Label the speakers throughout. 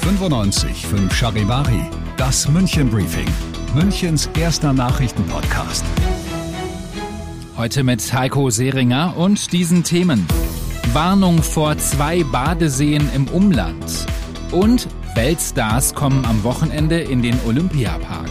Speaker 1: 95 Charivari, das München Briefing, Münchens erster Nachrichtenpodcast.
Speaker 2: Heute mit Heiko Seringer und diesen Themen. Warnung vor zwei Badeseen im Umland. Und Weltstars kommen am Wochenende in den Olympiapark.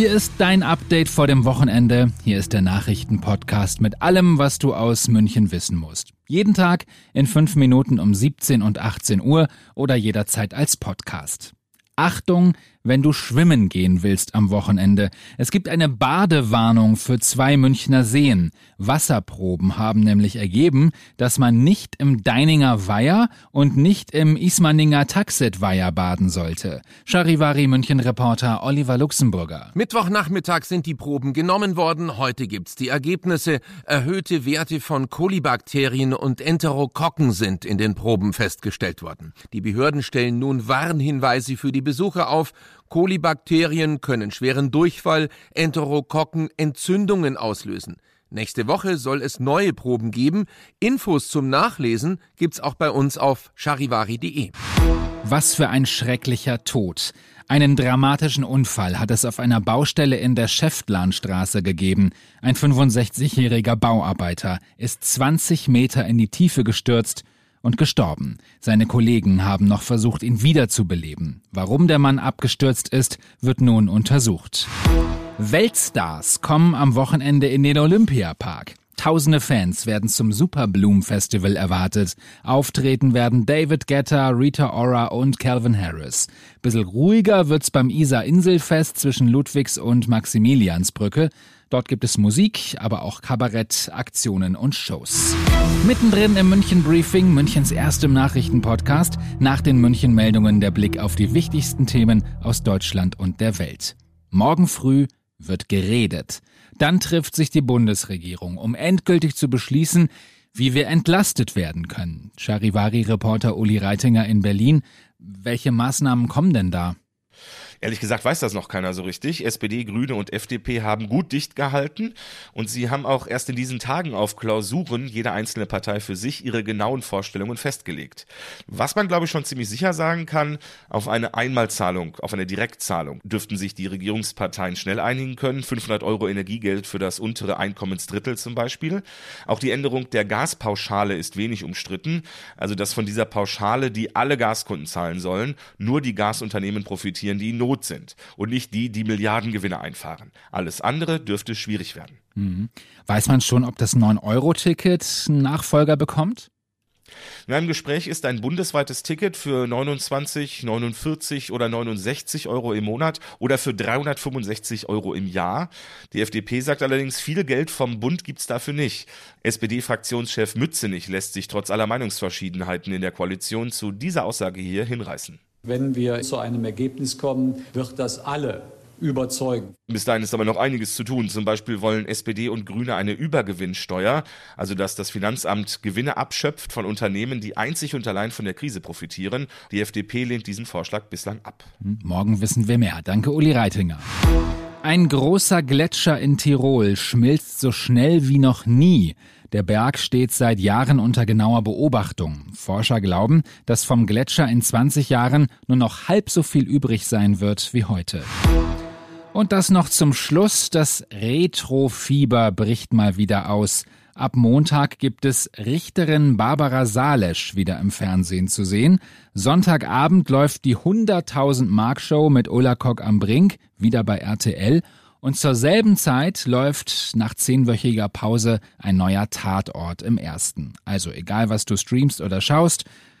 Speaker 2: Hier ist dein Update vor dem Wochenende. Hier ist der Nachrichtenpodcast mit allem, was du aus München wissen musst. Jeden Tag in fünf Minuten um 17 und 18 Uhr oder jederzeit als Podcast. Achtung, wenn du schwimmen gehen willst am Wochenende. Es gibt eine Badewarnung für zwei Münchner Seen. Wasserproben haben nämlich ergeben, dass man nicht im Deininger Weiher und nicht im Ismaninger Taxet-Weiher baden sollte. Charivari München-Reporter Oliver Luxemburger.
Speaker 3: Mittwochnachmittag sind die Proben genommen worden. Heute gibt's die Ergebnisse. Erhöhte Werte von Kolibakterien und Enterokokken sind in den Proben festgestellt worden. Die Behörden stellen nun Warnhinweise für die Besucher auf. Kolibakterien können schweren Durchfall, Enterokokken Entzündungen auslösen. Nächste Woche soll es neue Proben geben. Infos zum Nachlesen gibt's auch bei uns auf charivari.de.
Speaker 2: Was für ein schrecklicher Tod. Einen dramatischen Unfall hat es auf einer Baustelle in der Schäftlarnstraße gegeben. Ein 65-jähriger Bauarbeiter ist 20 Meter in die Tiefe gestürzt und gestorben. Seine Kollegen haben noch versucht, ihn wiederzubeleben. Warum der Mann abgestürzt ist, wird nun untersucht. Weltstars kommen am Wochenende in den Olympiapark. Tausende Fans werden zum Super Bloom Festival erwartet. Auftreten werden David Guetta, Rita Ora und Calvin Harris. Bissel ruhiger wird's beim Isar Inselfest zwischen Ludwigs und Maximiliansbrücke. Dort gibt es Musik, aber auch Kabarett, Aktionen und Shows. Mittendrin im München Briefing, Münchens erstem Nachrichtenpodcast, nach den München Meldungen der Blick auf die wichtigsten Themen aus Deutschland und der Welt. Morgen früh wird geredet. Dann trifft sich die Bundesregierung, um endgültig zu beschließen, wie wir entlastet werden können. Charivari-Reporter Uli Reitinger in Berlin. Welche Maßnahmen kommen denn da?
Speaker 4: Ehrlich gesagt weiß das noch keiner so richtig. SPD, Grüne und FDP haben gut dicht gehalten und sie haben auch erst in diesen Tagen auf Klausuren jede einzelne Partei für sich ihre genauen Vorstellungen festgelegt. Was man glaube ich schon ziemlich sicher sagen kann, auf eine Einmalzahlung, auf eine Direktzahlung dürften sich die Regierungsparteien schnell einigen können. 500 Euro Energiegeld für das untere Einkommensdrittel zum Beispiel. Auch die Änderung der Gaspauschale ist wenig umstritten. Also dass von dieser Pauschale, die alle Gaskunden zahlen sollen, nur die Gasunternehmen profitieren, die in Not sind und nicht die, die Milliardengewinne einfahren. Alles andere dürfte schwierig werden.
Speaker 2: Mhm. Weiß man schon, ob das 9-Euro-Ticket einen Nachfolger bekommt?
Speaker 4: In einem Gespräch ist ein bundesweites Ticket für 29, 49 oder 69 Euro im Monat oder für 365 Euro im Jahr. Die FDP sagt allerdings, viel Geld vom Bund gibt's dafür nicht. SPD-Fraktionschef Mützenich lässt sich trotz aller Meinungsverschiedenheiten in der Koalition zu dieser Aussage hier hinreißen.
Speaker 5: Wenn wir zu einem Ergebnis kommen, wird das alle überzeugen.
Speaker 4: Bis dahin ist aber noch einiges zu tun. Zum Beispiel wollen SPD und Grüne eine Übergewinnsteuer, also dass das Finanzamt Gewinne abschöpft von Unternehmen, die einzig und allein von der Krise profitieren. Die FDP lehnt diesen Vorschlag bislang ab.
Speaker 2: Morgen wissen wir mehr. Danke, Uli Reitinger. Ein großer Gletscher in Tirol schmilzt so schnell wie noch nie. Der Berg steht seit Jahren unter genauer Beobachtung. Forscher glauben, dass vom Gletscher in 20 Jahren nur noch halb so viel übrig sein wird wie heute. Und das noch zum Schluss. Das Retrofieber bricht mal wieder aus. Ab Montag gibt es Richterin Barbara Salesch wieder im Fernsehen zu sehen. Sonntagabend läuft die 100.000 Mark Show mit Ulla Kock am Brink, wieder bei RTL. Und zur selben Zeit läuft nach zehnwöchiger Pause ein neuer Tatort im ersten. Also egal, was du streamst oder schaust,